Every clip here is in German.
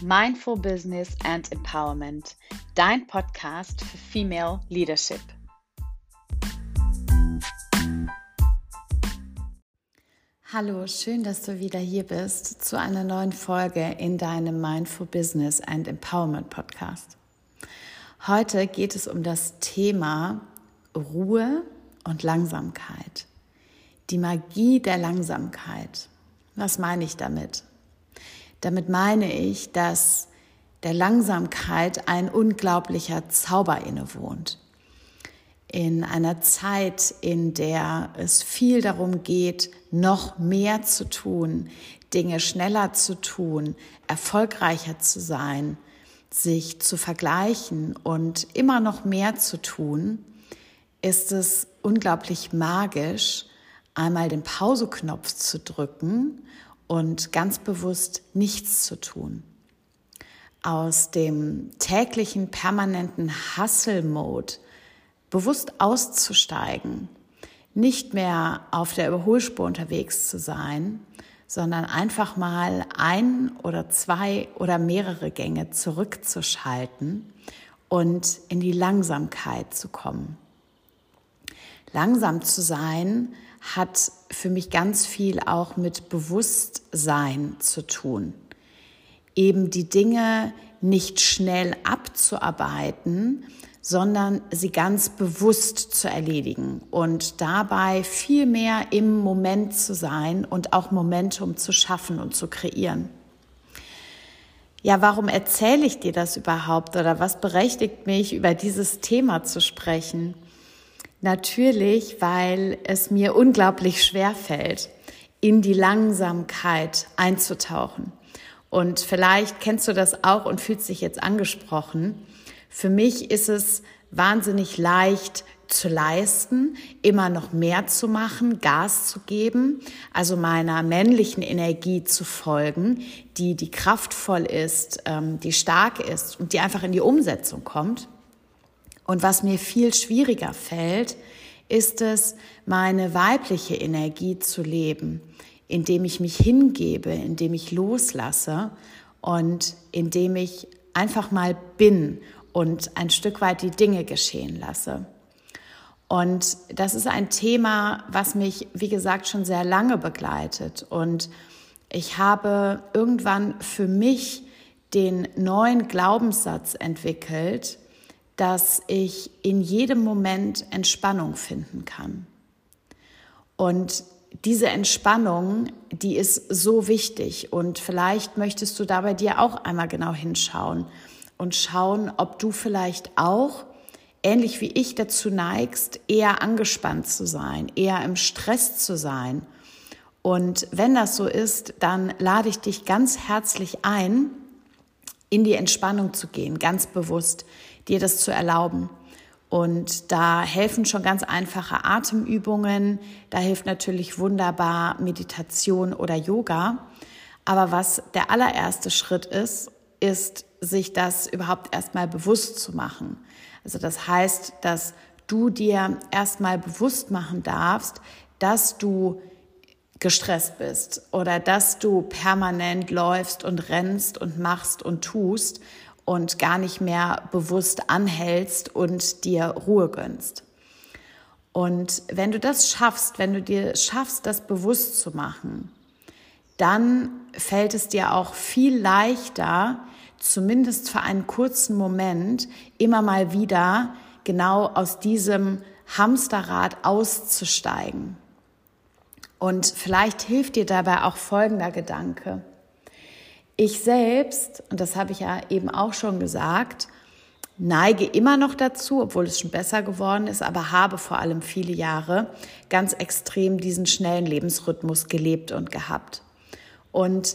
Mindful Business and Empowerment, dein Podcast für Female Leadership. Hallo, schön, dass du wieder hier bist zu einer neuen Folge in deinem Mindful Business and Empowerment Podcast. Heute geht es um das Thema Ruhe und Langsamkeit. Die Magie der Langsamkeit. Was meine ich damit? Damit meine ich, dass der Langsamkeit ein unglaublicher Zauber innewohnt. In einer Zeit, in der es viel darum geht, noch mehr zu tun, Dinge schneller zu tun, erfolgreicher zu sein, sich zu vergleichen und immer noch mehr zu tun, ist es unglaublich magisch, einmal den Pauseknopf zu drücken und ganz bewusst nichts zu tun. Aus dem täglichen permanenten Hustle-Mode bewusst auszusteigen, nicht mehr auf der Überholspur unterwegs zu sein, sondern einfach mal ein oder zwei oder mehrere Gänge zurückzuschalten und in die Langsamkeit zu kommen. Langsam zu sein hat für mich ganz viel auch mit Bewusstsein zu tun. Eben die Dinge nicht schnell abzuarbeiten, sondern sie ganz bewusst zu erledigen und dabei viel mehr im Moment zu sein und auch Momentum zu schaffen und zu kreieren. Ja, warum erzähle ich dir das überhaupt oder was berechtigt mich, über dieses Thema zu sprechen? Natürlich, weil es mir unglaublich schwer fällt, in die Langsamkeit einzutauchen. Und vielleicht kennst du das auch und fühlst dich jetzt angesprochen. Für mich ist es wahnsinnig leicht zu leisten, immer noch mehr zu machen, Gas zu geben, also meiner männlichen Energie zu folgen, die, die kraftvoll ist, ähm, die stark ist und die einfach in die Umsetzung kommt. Und was mir viel schwieriger fällt, ist es, meine weibliche Energie zu leben, indem ich mich hingebe, indem ich loslasse und indem ich einfach mal bin und ein Stück weit die Dinge geschehen lasse. Und das ist ein Thema, was mich, wie gesagt, schon sehr lange begleitet. Und ich habe irgendwann für mich den neuen Glaubenssatz entwickelt, dass ich in jedem Moment Entspannung finden kann. Und diese Entspannung, die ist so wichtig und vielleicht möchtest du da bei dir auch einmal genau hinschauen und schauen, ob du vielleicht auch ähnlich wie ich dazu neigst, eher angespannt zu sein, eher im Stress zu sein. Und wenn das so ist, dann lade ich dich ganz herzlich ein, in die Entspannung zu gehen, ganz bewusst dir das zu erlauben. Und da helfen schon ganz einfache Atemübungen, da hilft natürlich wunderbar Meditation oder Yoga. Aber was der allererste Schritt ist, ist, sich das überhaupt erstmal bewusst zu machen. Also das heißt, dass du dir erstmal bewusst machen darfst, dass du gestresst bist oder dass du permanent läufst und rennst und machst und tust und gar nicht mehr bewusst anhältst und dir Ruhe gönnst. Und wenn du das schaffst, wenn du dir schaffst, das bewusst zu machen, dann fällt es dir auch viel leichter, zumindest für einen kurzen Moment, immer mal wieder genau aus diesem Hamsterrad auszusteigen. Und vielleicht hilft dir dabei auch folgender Gedanke. Ich selbst, und das habe ich ja eben auch schon gesagt, neige immer noch dazu, obwohl es schon besser geworden ist, aber habe vor allem viele Jahre ganz extrem diesen schnellen Lebensrhythmus gelebt und gehabt. Und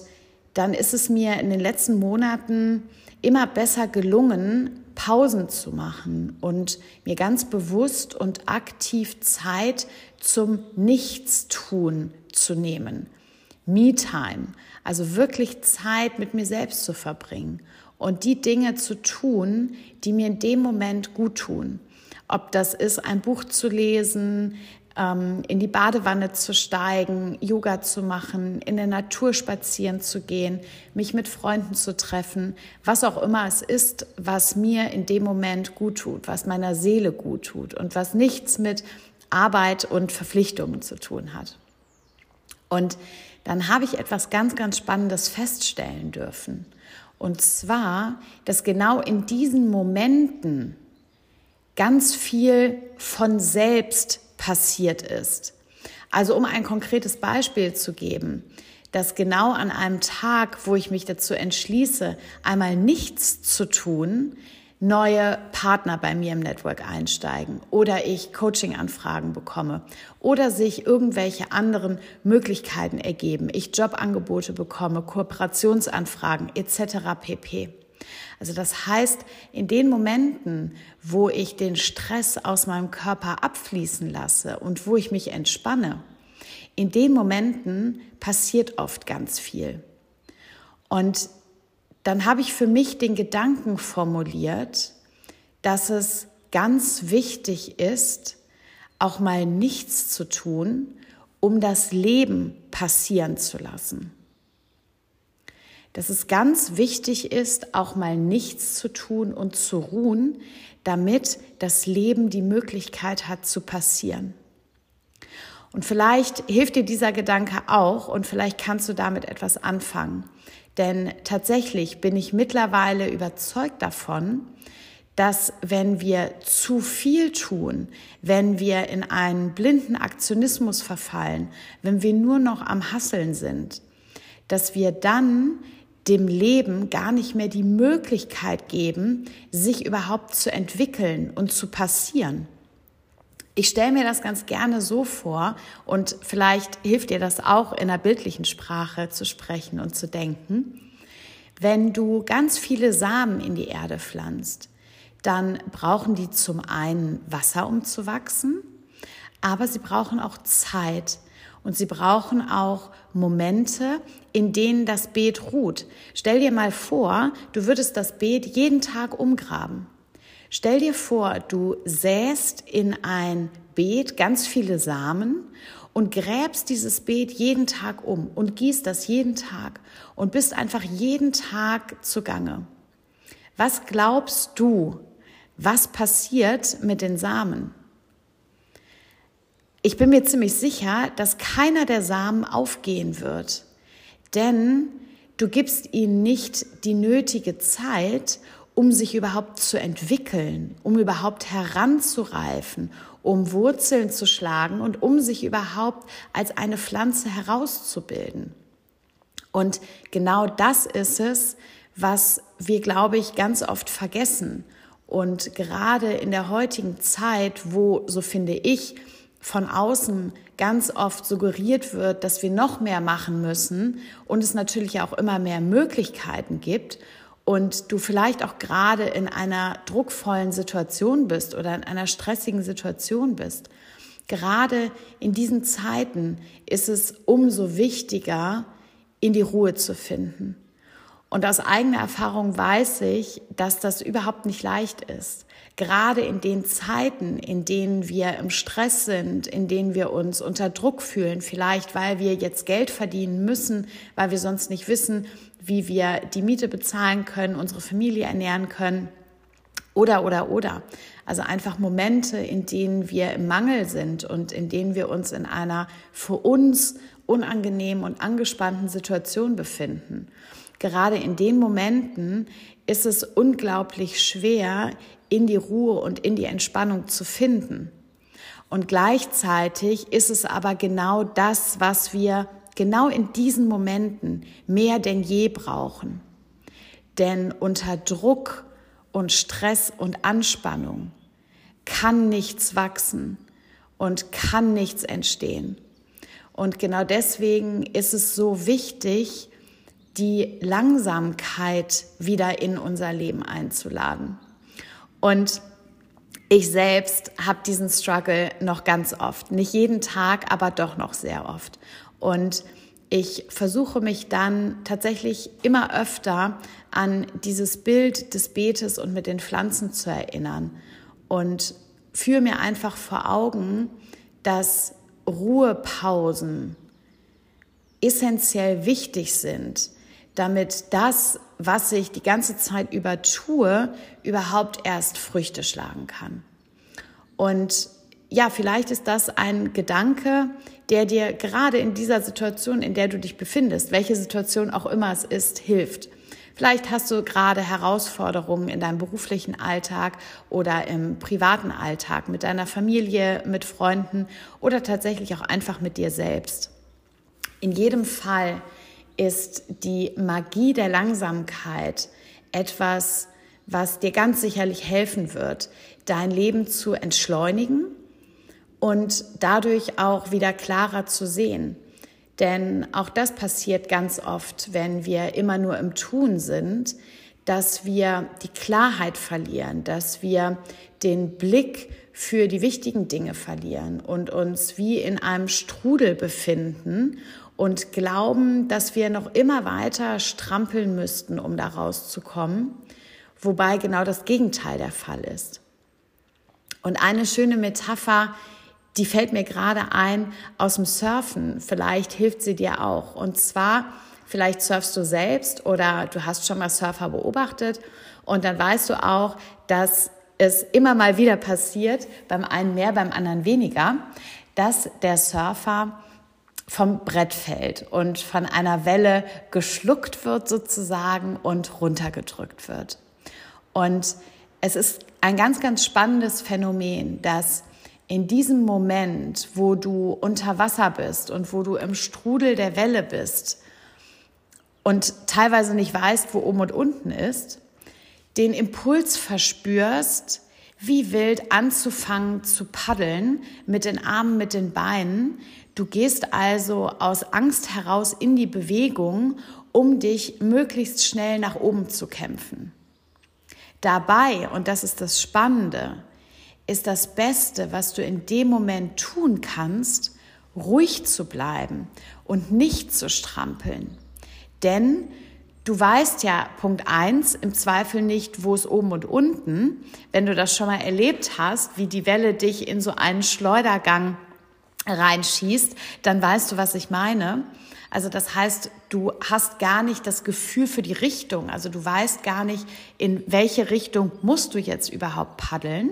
dann ist es mir in den letzten Monaten immer besser gelungen, Pausen zu machen und mir ganz bewusst und aktiv Zeit zum Nichtstun zu nehmen. Me-Time, also wirklich Zeit mit mir selbst zu verbringen und die Dinge zu tun, die mir in dem Moment gut tun. Ob das ist, ein Buch zu lesen, ähm, in die Badewanne zu steigen, Yoga zu machen, in der Natur spazieren zu gehen, mich mit Freunden zu treffen, was auch immer es ist, was mir in dem Moment gut tut, was meiner Seele gut tut und was nichts mit Arbeit und Verpflichtungen zu tun hat. Und dann habe ich etwas ganz, ganz Spannendes feststellen dürfen. Und zwar, dass genau in diesen Momenten ganz viel von selbst passiert ist. Also um ein konkretes Beispiel zu geben, dass genau an einem Tag, wo ich mich dazu entschließe, einmal nichts zu tun, neue Partner bei mir im Network einsteigen oder ich Coaching-Anfragen bekomme oder sich irgendwelche anderen Möglichkeiten ergeben, ich Jobangebote bekomme, Kooperationsanfragen etc. pp. Also das heißt, in den Momenten, wo ich den Stress aus meinem Körper abfließen lasse und wo ich mich entspanne, in den Momenten passiert oft ganz viel. Und dann habe ich für mich den Gedanken formuliert, dass es ganz wichtig ist, auch mal nichts zu tun, um das Leben passieren zu lassen dass es ganz wichtig ist, auch mal nichts zu tun und zu ruhen, damit das Leben die Möglichkeit hat zu passieren. Und vielleicht hilft dir dieser Gedanke auch und vielleicht kannst du damit etwas anfangen. Denn tatsächlich bin ich mittlerweile überzeugt davon, dass wenn wir zu viel tun, wenn wir in einen blinden Aktionismus verfallen, wenn wir nur noch am Hasseln sind, dass wir dann dem Leben gar nicht mehr die Möglichkeit geben, sich überhaupt zu entwickeln und zu passieren. Ich stelle mir das ganz gerne so vor und vielleicht hilft dir das auch in der bildlichen Sprache zu sprechen und zu denken. Wenn du ganz viele Samen in die Erde pflanzt, dann brauchen die zum einen Wasser, um zu wachsen, aber sie brauchen auch Zeit, und sie brauchen auch Momente, in denen das Beet ruht. Stell dir mal vor, du würdest das Beet jeden Tag umgraben. Stell dir vor, du säst in ein Beet ganz viele Samen und gräbst dieses Beet jeden Tag um und gießt das jeden Tag und bist einfach jeden Tag zugange. Was glaubst du, was passiert mit den Samen? Ich bin mir ziemlich sicher, dass keiner der Samen aufgehen wird, denn du gibst ihnen nicht die nötige Zeit, um sich überhaupt zu entwickeln, um überhaupt heranzureifen, um Wurzeln zu schlagen und um sich überhaupt als eine Pflanze herauszubilden. Und genau das ist es, was wir, glaube ich, ganz oft vergessen. Und gerade in der heutigen Zeit, wo, so finde ich, von außen ganz oft suggeriert wird, dass wir noch mehr machen müssen und es natürlich auch immer mehr Möglichkeiten gibt und du vielleicht auch gerade in einer druckvollen Situation bist oder in einer stressigen Situation bist. Gerade in diesen Zeiten ist es umso wichtiger, in die Ruhe zu finden. Und aus eigener Erfahrung weiß ich, dass das überhaupt nicht leicht ist gerade in den Zeiten, in denen wir im Stress sind, in denen wir uns unter Druck fühlen, vielleicht weil wir jetzt Geld verdienen müssen, weil wir sonst nicht wissen, wie wir die Miete bezahlen können, unsere Familie ernähren können. Oder, oder, oder. Also einfach Momente, in denen wir im Mangel sind und in denen wir uns in einer für uns unangenehmen und angespannten Situation befinden. Gerade in den Momenten ist es unglaublich schwer, in die Ruhe und in die Entspannung zu finden. Und gleichzeitig ist es aber genau das, was wir genau in diesen Momenten mehr denn je brauchen. Denn unter Druck und Stress und Anspannung kann nichts wachsen und kann nichts entstehen. Und genau deswegen ist es so wichtig, die Langsamkeit wieder in unser Leben einzuladen. Und ich selbst habe diesen Struggle noch ganz oft. Nicht jeden Tag, aber doch noch sehr oft. Und ich versuche mich dann tatsächlich immer öfter an dieses Bild des Beetes und mit den Pflanzen zu erinnern und führe mir einfach vor Augen, dass Ruhepausen essentiell wichtig sind, damit das, was ich die ganze Zeit über tue, überhaupt erst Früchte schlagen kann. Und ja, vielleicht ist das ein Gedanke, der dir gerade in dieser Situation, in der du dich befindest, welche Situation auch immer es ist, hilft. Vielleicht hast du gerade Herausforderungen in deinem beruflichen Alltag oder im privaten Alltag mit deiner Familie, mit Freunden oder tatsächlich auch einfach mit dir selbst. In jedem Fall ist die Magie der Langsamkeit etwas, was dir ganz sicherlich helfen wird, dein Leben zu entschleunigen und dadurch auch wieder klarer zu sehen. Denn auch das passiert ganz oft, wenn wir immer nur im Tun sind, dass wir die Klarheit verlieren, dass wir den Blick für die wichtigen Dinge verlieren und uns wie in einem Strudel befinden und glauben, dass wir noch immer weiter strampeln müssten, um da rauszukommen, wobei genau das Gegenteil der Fall ist. Und eine schöne Metapher, die fällt mir gerade ein aus dem Surfen. Vielleicht hilft sie dir auch. Und zwar, vielleicht surfst du selbst oder du hast schon mal Surfer beobachtet und dann weißt du auch, dass es immer mal wieder passiert, beim einen mehr, beim anderen weniger, dass der Surfer vom Brett fällt und von einer Welle geschluckt wird sozusagen und runtergedrückt wird. Und es ist ein ganz, ganz spannendes Phänomen, dass in diesem Moment, wo du unter Wasser bist und wo du im Strudel der Welle bist und teilweise nicht weißt, wo oben und unten ist, den Impuls verspürst, wie wild anzufangen zu paddeln mit den Armen, mit den Beinen. Du gehst also aus Angst heraus in die Bewegung, um dich möglichst schnell nach oben zu kämpfen. Dabei, und das ist das Spannende, ist das Beste, was du in dem Moment tun kannst, ruhig zu bleiben und nicht zu strampeln. Denn du weißt ja, Punkt eins im Zweifel nicht, wo es oben und unten. Wenn du das schon mal erlebt hast, wie die Welle dich in so einen Schleudergang reinschießt, dann weißt du, was ich meine. Also das heißt, du hast gar nicht das Gefühl für die Richtung. Also du weißt gar nicht, in welche Richtung musst du jetzt überhaupt paddeln.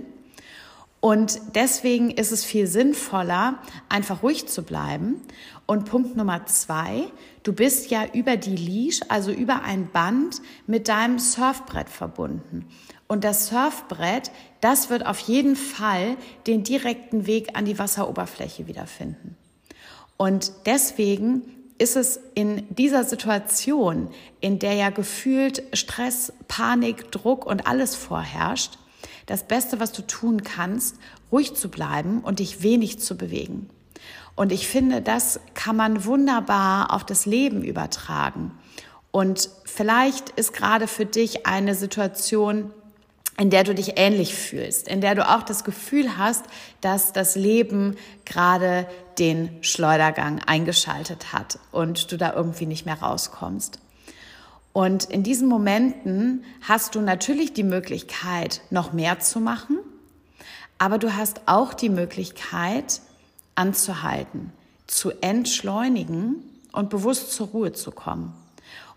Und deswegen ist es viel sinnvoller, einfach ruhig zu bleiben. Und Punkt Nummer zwei, du bist ja über die Leash, also über ein Band mit deinem Surfbrett verbunden. Und das Surfbrett, das wird auf jeden Fall den direkten Weg an die Wasseroberfläche wiederfinden. Und deswegen ist es in dieser Situation, in der ja gefühlt Stress, Panik, Druck und alles vorherrscht, das Beste, was du tun kannst, ruhig zu bleiben und dich wenig zu bewegen. Und ich finde, das kann man wunderbar auf das Leben übertragen. Und vielleicht ist gerade für dich eine Situation, in der du dich ähnlich fühlst, in der du auch das Gefühl hast, dass das Leben gerade den Schleudergang eingeschaltet hat und du da irgendwie nicht mehr rauskommst. Und in diesen Momenten hast du natürlich die Möglichkeit, noch mehr zu machen, aber du hast auch die Möglichkeit, anzuhalten, zu entschleunigen und bewusst zur Ruhe zu kommen.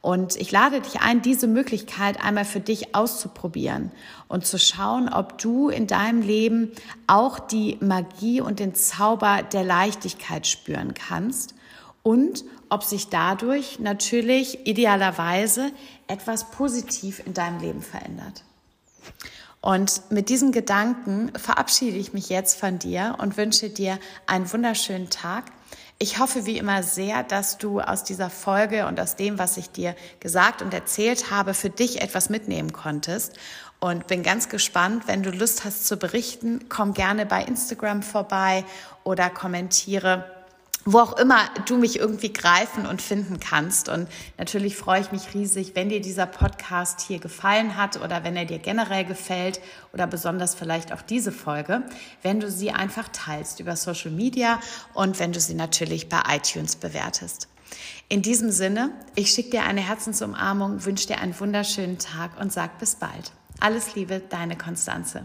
Und ich lade dich ein, diese Möglichkeit einmal für dich auszuprobieren und zu schauen, ob du in deinem Leben auch die Magie und den Zauber der Leichtigkeit spüren kannst und ob sich dadurch natürlich idealerweise etwas positiv in deinem Leben verändert. Und mit diesen Gedanken verabschiede ich mich jetzt von dir und wünsche dir einen wunderschönen Tag. Ich hoffe wie immer sehr, dass du aus dieser Folge und aus dem, was ich dir gesagt und erzählt habe, für dich etwas mitnehmen konntest. Und bin ganz gespannt, wenn du Lust hast zu berichten, komm gerne bei Instagram vorbei oder kommentiere wo auch immer du mich irgendwie greifen und finden kannst. Und natürlich freue ich mich riesig, wenn dir dieser Podcast hier gefallen hat oder wenn er dir generell gefällt oder besonders vielleicht auch diese Folge, wenn du sie einfach teilst über Social Media und wenn du sie natürlich bei iTunes bewertest. In diesem Sinne, ich schicke dir eine Herzensumarmung, wünsche dir einen wunderschönen Tag und sag bis bald. Alles Liebe, deine Konstanze.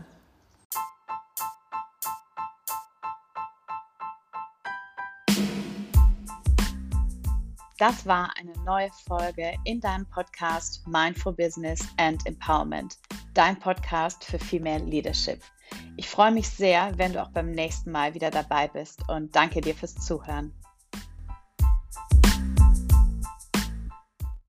Das war eine neue Folge in deinem Podcast Mindful Business and Empowerment, dein Podcast für Female Leadership. Ich freue mich sehr, wenn du auch beim nächsten Mal wieder dabei bist und danke dir fürs Zuhören.